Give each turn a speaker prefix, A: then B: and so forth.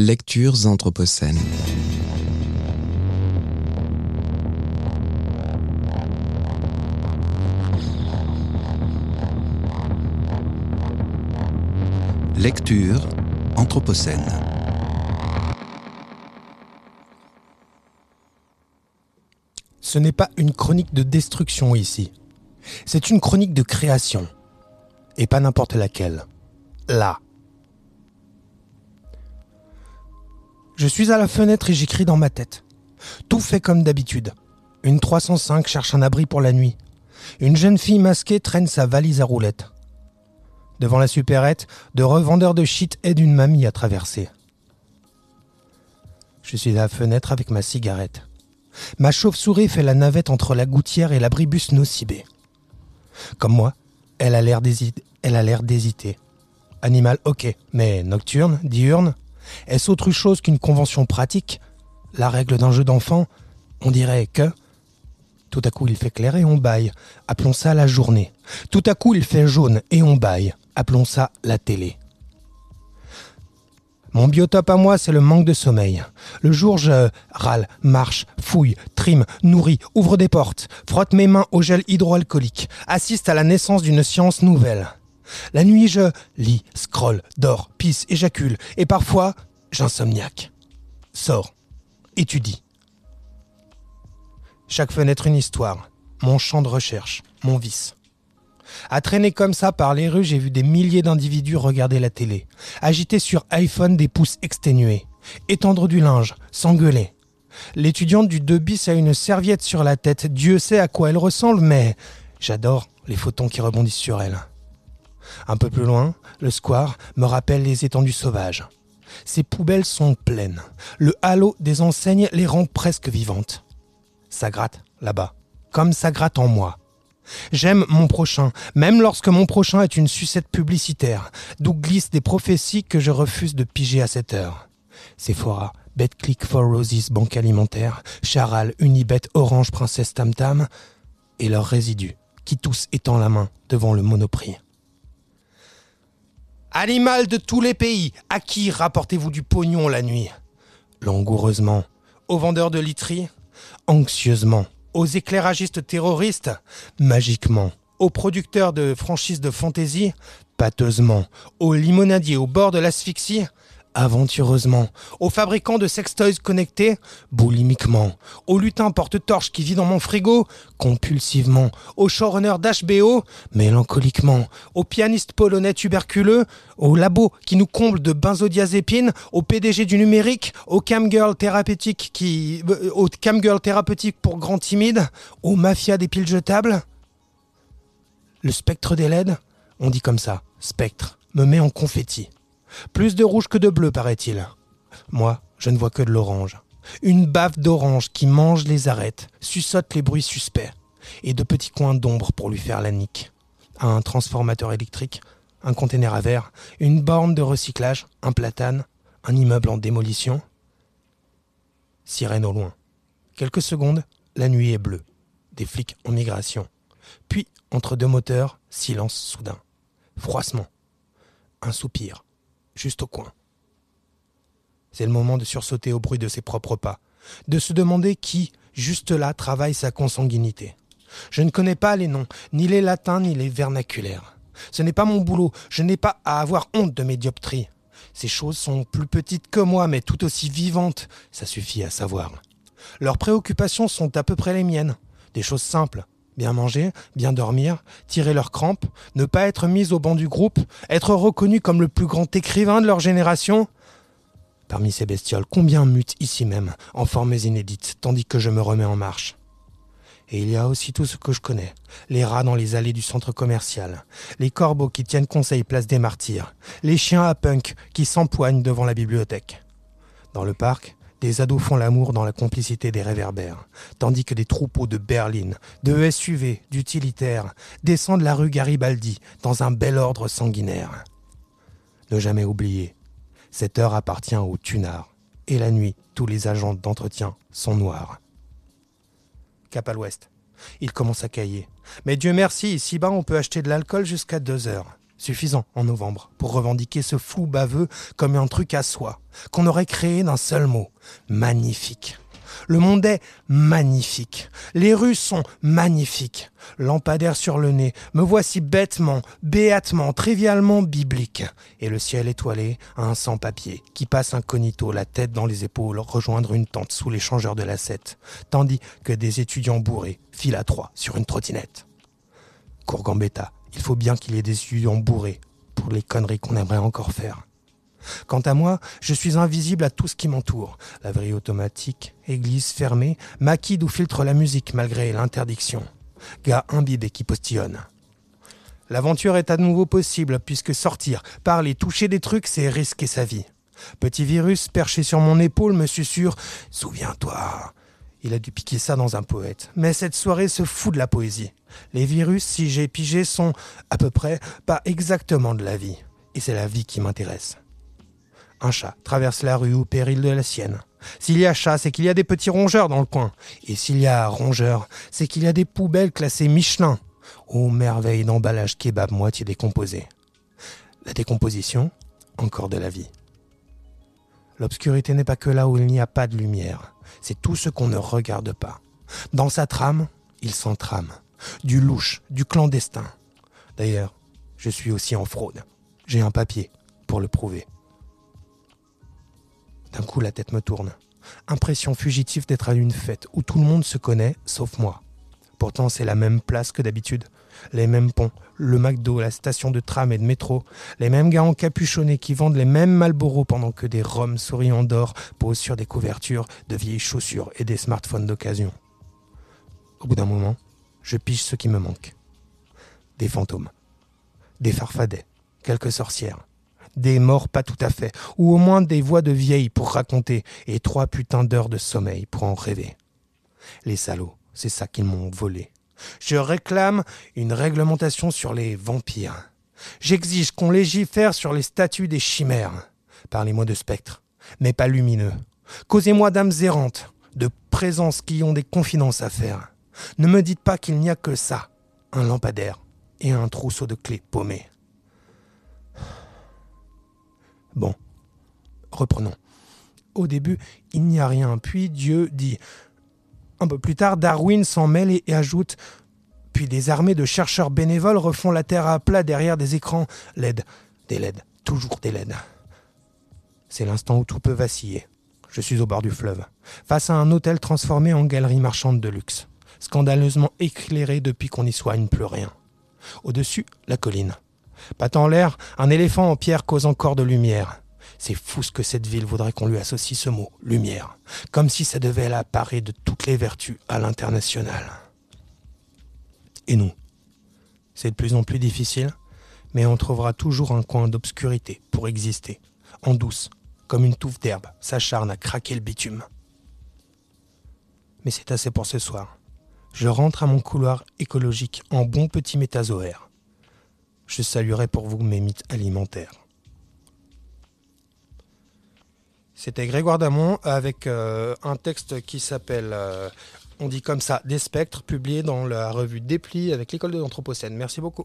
A: Lectures anthropocènes. Lecture anthropocène.
B: Ce n'est pas une chronique de destruction ici. C'est une chronique de création. Et pas n'importe laquelle. Là. Je suis à la fenêtre et j'écris dans ma tête. Tout fait comme d'habitude. Une 305 cherche un abri pour la nuit. Une jeune fille masquée traîne sa valise à roulettes. Devant la supérette, de revendeurs de shit aident une mamie à traverser. Je suis à la fenêtre avec ma cigarette. Ma chauve-souris fait la navette entre la gouttière et l'abribus nocibé. Comme moi, elle a l'air d'hésiter. Elle a l'air d'hésiter. Animal, ok, mais nocturne, diurne Est-ce autre chose qu'une convention pratique? La règle d'un jeu d'enfant? On dirait que. Tout à coup, il fait clair et on baille. Appelons ça la journée. Tout à coup, il fait jaune et on baille. Appelons ça la télé. Mon biotope à moi, c'est le manque de sommeil. Le jour, je râle, marche, fouille, trime, nourris, ouvre des portes, frotte mes mains au gel hydroalcoolique, assiste à la naissance d'une science nouvelle. La nuit, je lis, scrolle, dors, pisse, éjacule, et parfois, j'insomniaque. Sors, étudie. Chaque fenêtre une histoire, mon champ de recherche, mon vice. À traîner comme ça par les rues, j'ai vu des milliers d'individus regarder la télé, agiter sur iPhone des pouces exténués, étendre du linge, s'engueuler. L'étudiante du 2 bis a une serviette sur la tête, Dieu sait à quoi elle ressemble, mais j'adore les photons qui rebondissent sur elle. Un peu plus loin, le square me rappelle les étendues sauvages. Ces poubelles sont pleines. Le halo des enseignes les rend presque vivantes. Ça gratte, là-bas, comme ça gratte en moi. J'aime mon prochain, même lorsque mon prochain est une sucette publicitaire, d'où glissent des prophéties que je refuse de piger à cette heure. Sephora, BetClick for Roses, Banque Alimentaire, Charal, Unibet, Orange, Princesse Tam Tam, et leurs résidus, qui tous étendent la main devant le monoprix. Animal de tous les pays, à qui rapportez-vous du pognon la nuit? Langoureusement. Aux vendeurs de literie? Anxieusement. Aux éclairagistes terroristes? Magiquement. Aux producteurs de franchises de fantaisie? Pâteusement. Aux limonadiers au bord de l'asphyxie? Aventureusement, aux fabricants de sextoys connectés, boulimiquement, au lutin porte-torche qui vit dans mon frigo, compulsivement, au showrunner d'HBO, mélancoliquement, au pianiste polonais tuberculeux, au labo qui nous comble de benzodiazépines, au PDG du numérique, au camgirl thérapeutique qui, euh, au pour grands timides, aux mafias des piles jetables. Le spectre des LED, on dit comme ça, spectre, me met en confetti. Plus de rouge que de bleu, paraît-il. Moi, je ne vois que de l'orange. Une baffe d'orange qui mange les arêtes, suçote les bruits suspects, et de petits coins d'ombre pour lui faire la nique. Un transformateur électrique, un conteneur à verre, une borne de recyclage, un platane, un immeuble en démolition. Sirène au loin. Quelques secondes, la nuit est bleue. Des flics en migration. Puis, entre deux moteurs, silence soudain. Froissement. Un soupir juste au coin. C'est le moment de sursauter au bruit de ses propres pas, de se demander qui, juste là, travaille sa consanguinité. Je ne connais pas les noms, ni les latins, ni les vernaculaires. Ce n'est pas mon boulot, je n'ai pas à avoir honte de mes dioptries. Ces choses sont plus petites que moi, mais tout aussi vivantes, ça suffit à savoir. Leurs préoccupations sont à peu près les miennes. Des choses simples, bien manger, bien dormir, tirer leurs crampes, ne pas être mis au banc du groupe, être reconnu comme le plus grand écrivain de leur génération. Parmi ces bestioles, combien mutent ici même, en formes inédites, tandis que je me remets en marche et il y a aussi tout ce que je connais. Les rats dans les allées du centre commercial. Les corbeaux qui tiennent conseil place des martyrs. Les chiens à punk qui s'empoignent devant la bibliothèque. Dans le parc, des ados font l'amour dans la complicité des réverbères, tandis que des troupeaux de berlines, de SUV, d'utilitaires descendent la rue Garibaldi dans un bel ordre sanguinaire. Ne jamais oublier, cette heure appartient aux tunards, et la nuit, tous les agents d'entretien sont noirs. Cap à l'ouest. Il commence à cailler. Mais Dieu merci, ici-bas on peut acheter de l'alcool jusqu'à deux heures. Suffisant en novembre pour revendiquer ce fou baveux comme un truc à soi, qu'on aurait créé d'un seul mot. Magnifique. Le monde est magnifique. Les rues sont magnifiques. Lampadaire sur le nez, me voici bêtement, béatement, trivialement biblique. Et le ciel étoilé a un sans-papier qui passe incognito, la tête dans les épaules, rejoindre une tente sous l'échangeur de la Sette, tandis que des étudiants bourrés filent à trois sur une trottinette. Courgambetta, il faut bien qu'il ait des étudiants bourrés pour les conneries qu'on aimerait encore faire. Quant à moi, je suis invisible à tout ce qui m'entoure. Laverie automatique, église fermée, maquille d'où filtre la musique malgré l'interdiction. Gars imbibé qui postillonne. L'aventure est à nouveau possible puisque sortir, parler, toucher des trucs, c'est risquer sa vie. Petit virus perché sur mon épaule me susurre Souviens-toi. Il a dû piquer ça dans un poète. Mais cette soirée se fout de la poésie. Les virus, si j'ai pigé, sont à peu près pas exactement de la vie. Et c'est la vie qui m'intéresse. Un chat traverse la rue au péril de la sienne. S'il y a chat, c'est qu'il y a des petits rongeurs dans le coin. Et s'il y a rongeurs, c'est qu'il y a des poubelles classées Michelin. Ô merveille d'emballage kebab moitié décomposé. La décomposition, encore de la vie. L'obscurité n'est pas que là où il n'y a pas de lumière. C'est tout ce qu'on ne regarde pas. Dans sa trame, il s'entrame. Du louche, du clandestin. D'ailleurs, je suis aussi en fraude. J'ai un papier pour le prouver. D'un coup, la tête me tourne. Impression fugitive d'être à une fête où tout le monde se connaît, sauf moi. Pourtant, c'est la même place que d'habitude. Les mêmes ponts, le McDo, la station de tram et de métro, les mêmes gars encapuchonnés qui vendent les mêmes Malboro pendant que des roms souriants d'or posent sur des couvertures de vieilles chaussures et des smartphones d'occasion. Au bout d'un moment, je pige ce qui me manque. Des fantômes, des farfadets, quelques sorcières, des morts pas tout à fait, ou au moins des voix de vieilles pour raconter, et trois putains d'heures de sommeil pour en rêver. Les salauds, c'est ça qu'ils m'ont volé. Je réclame une réglementation sur les vampires. J'exige qu'on légifère sur les statuts des chimères. Parlez-moi de spectres, mais pas lumineux. Causez-moi d'âmes errantes, de présences qui ont des confidences à faire. Ne me dites pas qu'il n'y a que ça, un lampadaire et un trousseau de clés paumées. Bon, reprenons. Au début, il n'y a rien, puis Dieu dit. Un peu plus tard, Darwin s'en mêle et ajoute Puis des armées de chercheurs bénévoles refont la Terre à plat derrière des écrans LED. Des LED, toujours des LED. C'est l'instant où tout peut vaciller. Je suis au bord du fleuve, face à un hôtel transformé en galerie marchande de luxe, scandaleusement éclairé depuis qu'on n'y soigne plus rien. Au-dessus, la colline. Pas l'air, un éléphant en pierre cause encore de lumière. C'est fou ce que cette ville voudrait qu'on lui associe ce mot, lumière, comme si ça devait la parer de toutes les vertus à l'international. Et nous C'est de plus en plus difficile, mais on trouvera toujours un coin d'obscurité pour exister, en douce, comme une touffe d'herbe s'acharne à craquer le bitume. Mais c'est assez pour ce soir. Je rentre à mon couloir écologique en bon petit métazoaire je saluerai pour vous mes mythes alimentaires. C'était Grégoire Damon avec euh, un texte qui s'appelle, euh, on dit comme ça, Des spectres, publié dans la revue Dépli avec l'école de l'Anthropocène. Merci beaucoup.